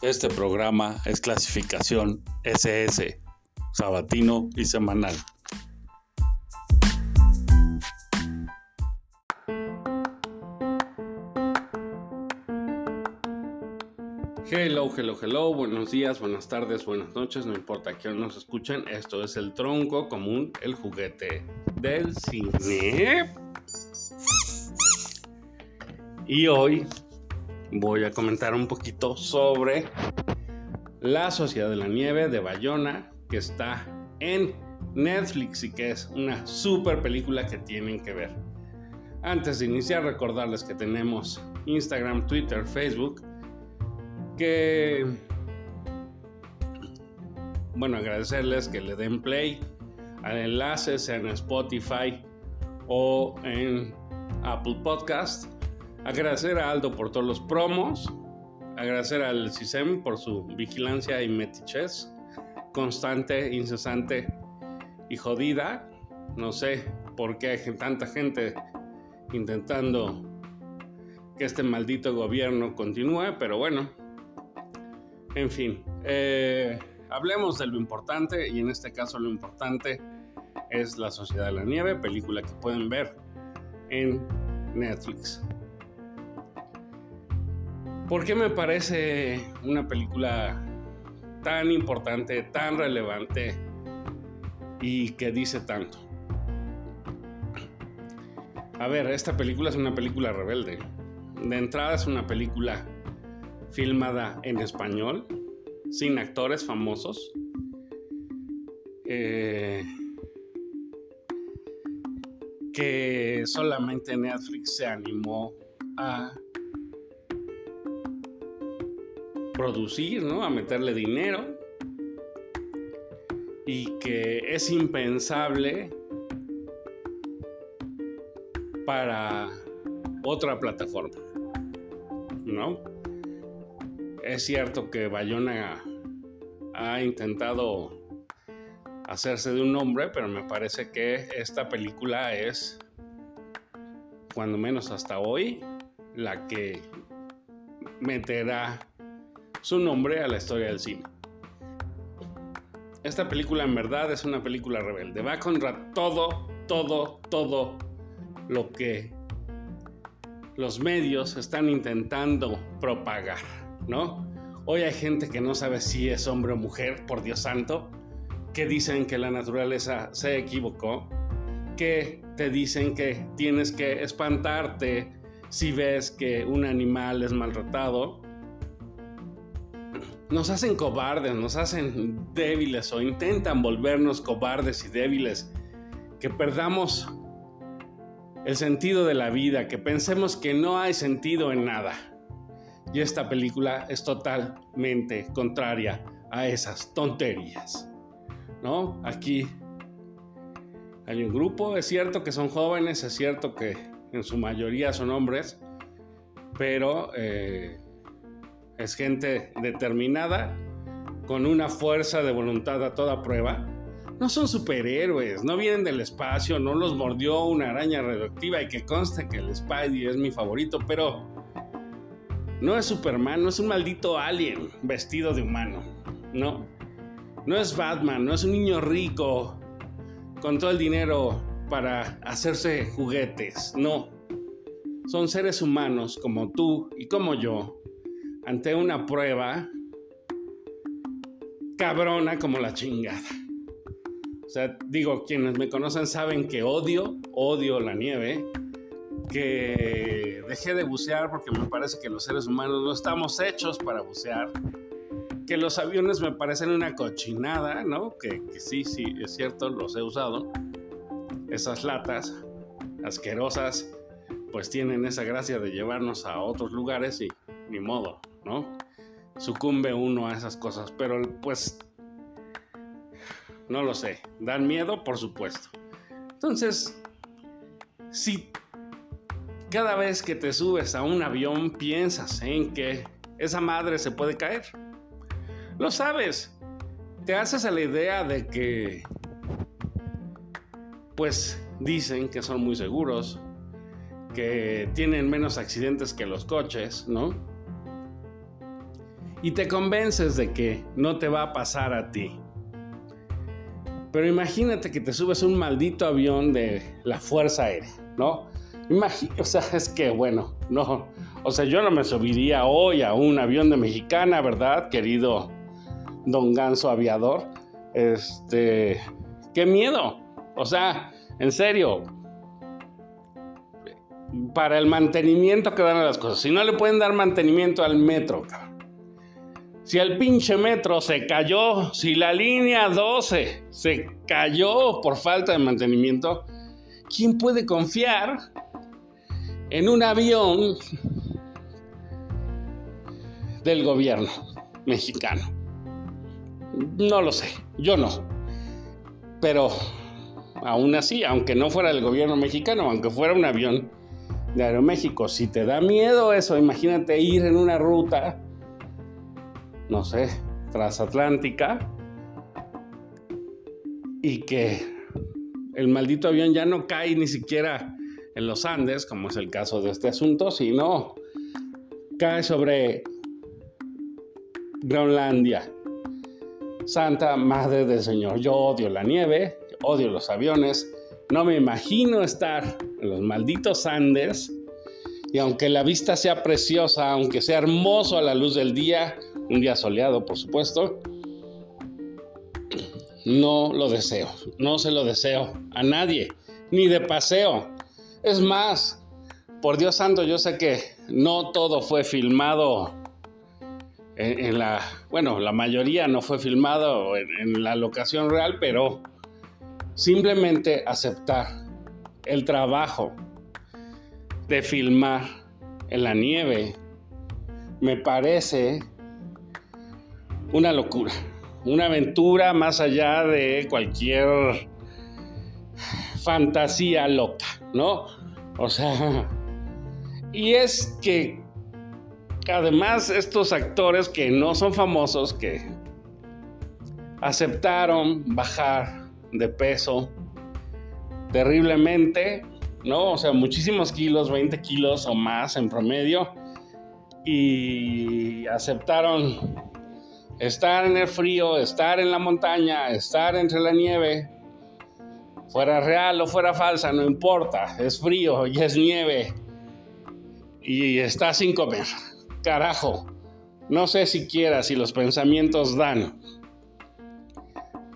Este programa es clasificación SS, sabatino y semanal. Hello, hello, hello, buenos días, buenas tardes, buenas noches, no importa que nos escuchen, esto es el tronco común, el juguete del cine. Y hoy voy a comentar un poquito sobre La Sociedad de la Nieve de Bayona, que está en Netflix y que es una super película que tienen que ver. Antes de iniciar, recordarles que tenemos Instagram, Twitter, Facebook, que, bueno, agradecerles que le den play al enlace, en Spotify o en Apple Podcast Agradecer a Aldo por todos los promos. Agradecer al CISEM por su vigilancia y metichez constante, incesante y jodida. No sé por qué hay tanta gente intentando que este maldito gobierno continúe, pero bueno. En fin, eh, hablemos de lo importante y en este caso lo importante es La Sociedad de la Nieve, película que pueden ver en Netflix. ¿Por qué me parece una película tan importante, tan relevante y que dice tanto? A ver, esta película es una película rebelde. De entrada es una película filmada en español, sin actores famosos. Eh, que solamente Netflix se animó a producir, ¿no? A meterle dinero. Y que es impensable para otra plataforma, ¿no? Es cierto que Bayona ha intentado hacerse de un nombre, pero me parece que esta película es, cuando menos hasta hoy, la que meterá su nombre a la historia del cine. Esta película en verdad es una película rebelde. Va contra todo, todo, todo lo que los medios están intentando propagar, ¿no? Hoy hay gente que no sabe si es hombre o mujer, por Dios santo, que dicen que la naturaleza se equivocó, que te dicen que tienes que espantarte si ves que un animal es maltratado, nos hacen cobardes, nos hacen débiles o intentan volvernos cobardes y débiles, que perdamos el sentido de la vida, que pensemos que no hay sentido en nada. Y esta película es totalmente contraria a esas tonterías. ¿No? Aquí hay un grupo, es cierto que son jóvenes, es cierto que en su mayoría son hombres, pero eh, es gente determinada, con una fuerza de voluntad a toda prueba. No son superhéroes, no vienen del espacio, no los mordió una araña radioactiva y que conste que el Spidey es mi favorito, pero no es Superman, no es un maldito alien vestido de humano, no. No es Batman, no es un niño rico con todo el dinero para hacerse juguetes, no. Son seres humanos como tú y como yo, ante una prueba cabrona como la chingada. O sea, digo, quienes me conocen saben que odio, odio la nieve, que dejé de bucear porque me parece que los seres humanos no estamos hechos para bucear, que los aviones me parecen una cochinada, ¿no? Que, que sí, sí, es cierto, los he usado. Esas latas asquerosas, pues tienen esa gracia de llevarnos a otros lugares y ni modo, ¿no? Sucumbe uno a esas cosas, pero pues no lo sé. ¿Dan miedo? Por supuesto. Entonces, si cada vez que te subes a un avión piensas en que esa madre se puede caer, lo sabes. Te haces a la idea de que, pues, dicen que son muy seguros, que tienen menos accidentes que los coches, ¿no? Y te convences de que no te va a pasar a ti. Pero imagínate que te subes un maldito avión de la Fuerza Aérea, ¿no? o sea, es que bueno, no, o sea, yo no me subiría hoy a un avión de mexicana, ¿verdad, querido don Ganso aviador? Este, qué miedo, o sea, en serio, para el mantenimiento que dan a las cosas, si no le pueden dar mantenimiento al metro, cabrón si el pinche metro se cayó, si la línea 12 se cayó por falta de mantenimiento, ¿quién puede confiar en un avión del gobierno mexicano? No lo sé, yo no. Pero aún así, aunque no fuera del gobierno mexicano, aunque fuera un avión de Aeroméxico, si te da miedo eso, imagínate ir en una ruta no sé, transatlántica y que el maldito avión ya no cae ni siquiera en los Andes, como es el caso de este asunto, sino cae sobre Groenlandia. Santa Madre del Señor, yo odio la nieve, odio los aviones, no me imagino estar en los malditos Andes y aunque la vista sea preciosa, aunque sea hermoso a la luz del día, un día soleado, por supuesto, no lo deseo, no se lo deseo a nadie, ni de paseo. Es más, por Dios santo, yo sé que no todo fue filmado en, la, bueno, la mayoría no fue filmado en la locación real, pero simplemente aceptar el trabajo de filmar en la nieve me parece una locura, una aventura más allá de cualquier fantasía loca, ¿no? O sea, y es que además estos actores que no son famosos, que aceptaron bajar de peso terriblemente, ¿no? O sea, muchísimos kilos, 20 kilos o más en promedio, y aceptaron estar en el frío, estar en la montaña, estar entre la nieve, fuera real o fuera falsa, no importa, es frío y es nieve y está sin comer. Carajo, no sé siquiera si los pensamientos dan.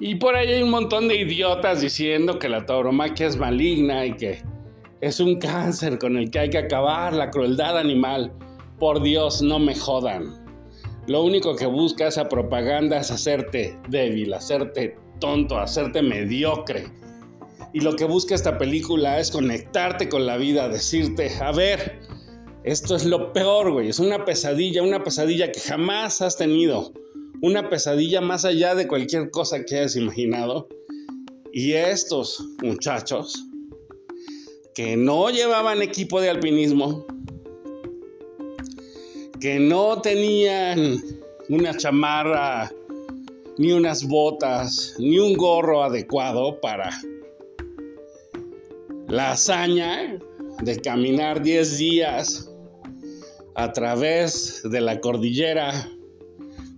Y por ahí hay un montón de idiotas diciendo que la tauromaquia es maligna y que es un cáncer con el que hay que acabar, la crueldad animal. Por Dios, no me jodan. Lo único que busca esa propaganda es hacerte débil, hacerte tonto, hacerte mediocre. Y lo que busca esta película es conectarte con la vida, decirte, a ver, esto es lo peor, güey, es una pesadilla, una pesadilla que jamás has tenido, una pesadilla más allá de cualquier cosa que hayas imaginado. Y estos muchachos que no llevaban equipo de alpinismo, que no tenían una chamarra, ni unas botas, ni un gorro adecuado para la hazaña de caminar 10 días a través de la cordillera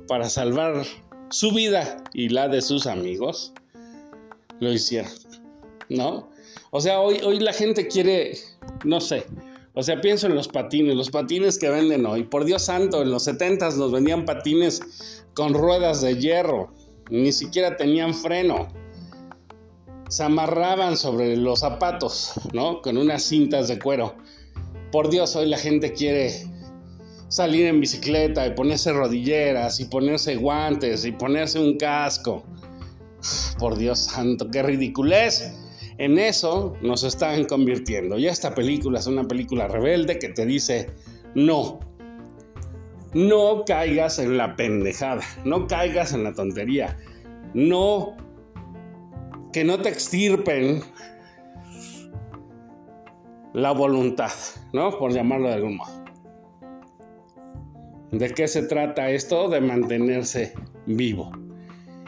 para salvar su vida y la de sus amigos, lo hicieron, ¿no? O sea, hoy, hoy la gente quiere, no sé, o sea, pienso en los patines, los patines que venden hoy. Por Dios santo, en los 70 nos vendían patines con ruedas de hierro. Ni siquiera tenían freno. Se amarraban sobre los zapatos, ¿no? Con unas cintas de cuero. Por Dios, hoy la gente quiere salir en bicicleta y ponerse rodilleras y ponerse guantes y ponerse un casco. Por Dios santo, qué ridiculez en eso nos están convirtiendo. Y esta película es una película rebelde que te dice, no, no caigas en la pendejada, no caigas en la tontería, no, que no te extirpen la voluntad, ¿no? Por llamarlo de algún modo. ¿De qué se trata esto? De mantenerse vivo.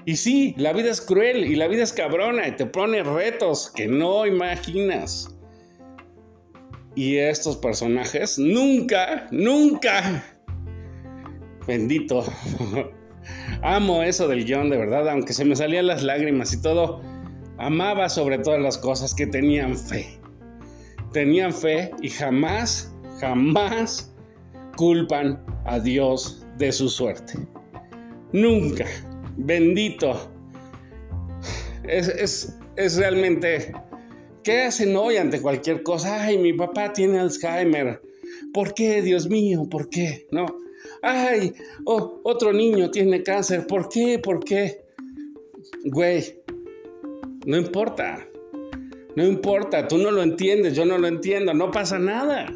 Y sí, la vida es cruel y la vida es cabrona y te pone retos que no imaginas. Y estos personajes nunca, nunca Bendito. Amo eso del guion, de verdad, aunque se me salían las lágrimas y todo. Amaba sobre todas las cosas que tenían fe. Tenían fe y jamás, jamás culpan a Dios de su suerte. Nunca. Bendito. Es, es, realmente... ¿Qué hacen hoy ante cualquier cosa? Ay, mi papá tiene Alzheimer. ¿Por qué, Dios mío? ¿Por qué? No. Ay, otro niño tiene cáncer. ¿Por qué? ¿Por qué? Güey, no importa. No importa, tú no lo entiendes, yo no lo entiendo, no pasa nada.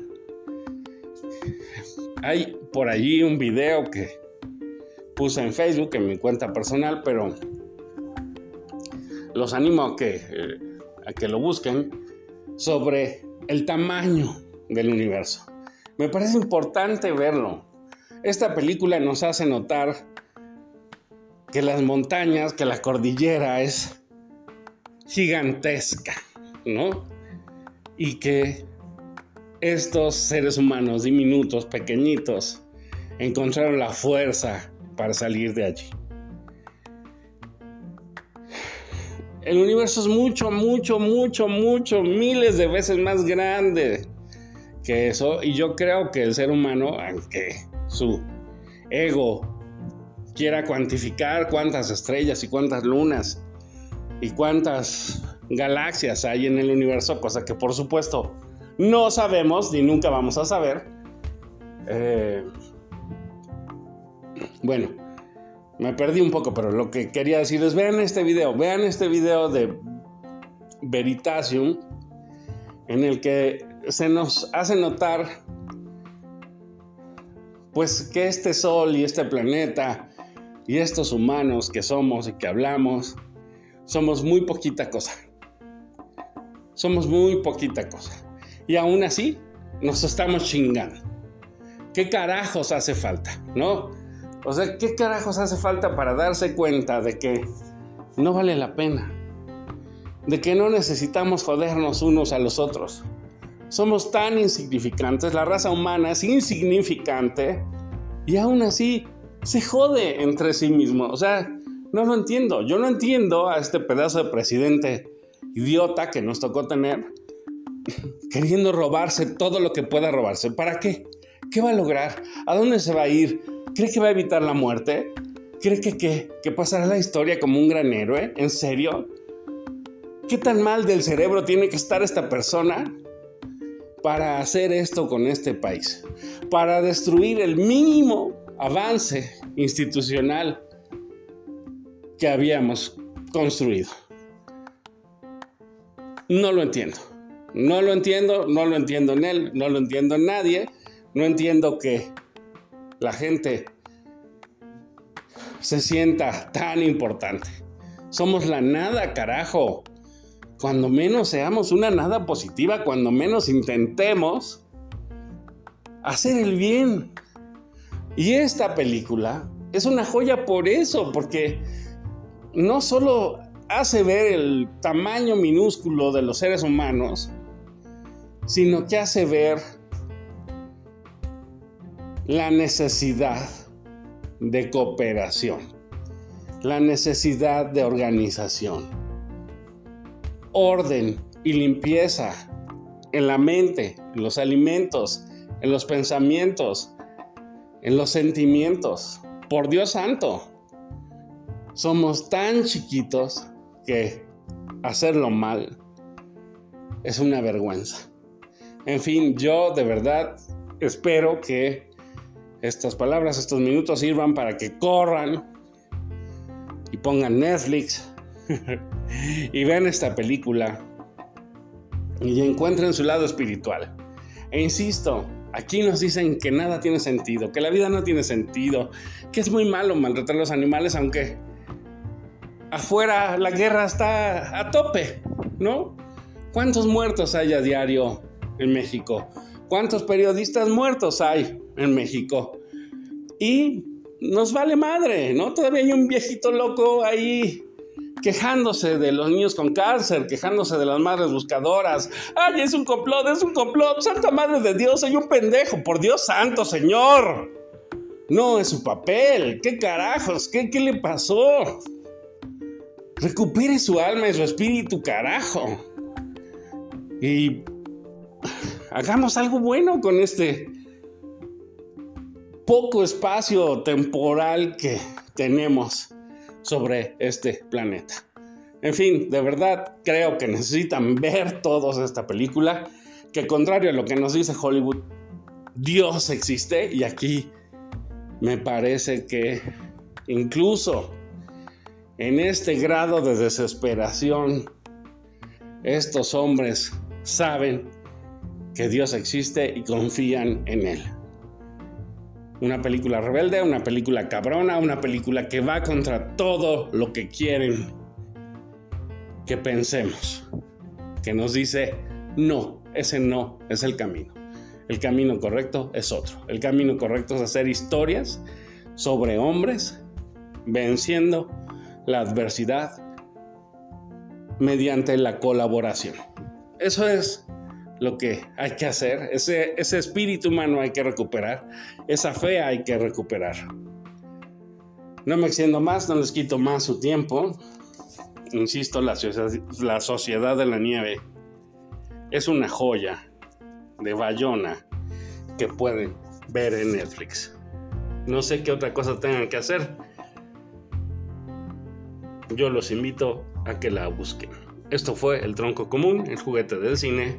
Hay por allí un video que puse en Facebook, en mi cuenta personal, pero los animo a que, eh, a que lo busquen sobre el tamaño del universo. Me parece importante verlo. Esta película nos hace notar que las montañas, que la cordillera es gigantesca, ¿no? Y que estos seres humanos diminutos, pequeñitos, encontraron la fuerza para salir de allí. El universo es mucho, mucho, mucho, mucho, miles de veces más grande que eso. Y yo creo que el ser humano, aunque su ego quiera cuantificar cuántas estrellas y cuántas lunas y cuántas galaxias hay en el universo, cosa que por supuesto no sabemos ni nunca vamos a saber. Eh, bueno, me perdí un poco, pero lo que quería decir es, vean este video, vean este video de Veritasium, en el que se nos hace notar, pues que este sol y este planeta y estos humanos que somos y que hablamos, somos muy poquita cosa. Somos muy poquita cosa. Y aún así, nos estamos chingando. ¿Qué carajos hace falta? ¿No? O sea, ¿qué carajos hace falta para darse cuenta de que no vale la pena? De que no necesitamos jodernos unos a los otros. Somos tan insignificantes, la raza humana es insignificante y aún así se jode entre sí mismo. O sea, no lo entiendo. Yo no entiendo a este pedazo de presidente idiota que nos tocó tener queriendo robarse todo lo que pueda robarse. ¿Para qué? ¿Qué va a lograr? ¿A dónde se va a ir? ¿Cree que va a evitar la muerte? ¿Cree que, que pasará la historia como un gran héroe? ¿En serio? ¿Qué tan mal del cerebro tiene que estar esta persona para hacer esto con este país? Para destruir el mínimo avance institucional que habíamos construido. No lo entiendo. No lo entiendo, no lo entiendo en él, no lo entiendo en nadie. No entiendo que la gente se sienta tan importante. Somos la nada, carajo. Cuando menos seamos una nada positiva, cuando menos intentemos hacer el bien. Y esta película es una joya por eso, porque no solo hace ver el tamaño minúsculo de los seres humanos, sino que hace ver la necesidad de cooperación, la necesidad de organización, orden y limpieza en la mente, en los alimentos, en los pensamientos, en los sentimientos. Por Dios santo, somos tan chiquitos que hacerlo mal es una vergüenza. En fin, yo de verdad espero que estas palabras, estos minutos sirvan para que corran y pongan Netflix y vean esta película y encuentren su lado espiritual. E insisto, aquí nos dicen que nada tiene sentido, que la vida no tiene sentido, que es muy malo maltratar a los animales, aunque afuera la guerra está a tope, ¿no? ¿Cuántos muertos hay a diario en México. ¿Cuántos periodistas muertos hay en México? Y nos vale madre, ¿no? Todavía hay un viejito loco ahí quejándose de los niños con cáncer, quejándose de las madres buscadoras. ¡Ay, es un complot, es un complot! ¡Santa Madre de Dios, soy un pendejo! ¡Por Dios santo, Señor! no es su papel. ¿Qué carajos? ¿Qué, qué le pasó? Recupere su alma y su espíritu, carajo. Y hagamos algo bueno con este poco espacio temporal que tenemos sobre este planeta. En fin, de verdad creo que necesitan ver todos esta película, que contrario a lo que nos dice Hollywood, Dios existe y aquí me parece que incluso en este grado de desesperación, estos hombres saben que Dios existe y confían en Él. Una película rebelde, una película cabrona, una película que va contra todo lo que quieren que pensemos, que nos dice, no, ese no es el camino. El camino correcto es otro. El camino correcto es hacer historias sobre hombres venciendo la adversidad mediante la colaboración. Eso es lo que hay que hacer, ese, ese espíritu humano hay que recuperar, esa fe hay que recuperar. No me extiendo más, no les quito más su tiempo. Insisto, la, la Sociedad de la Nieve es una joya de Bayona que pueden ver en Netflix. No sé qué otra cosa tengan que hacer. Yo los invito a que la busquen. Esto fue El Tronco Común, el juguete del cine.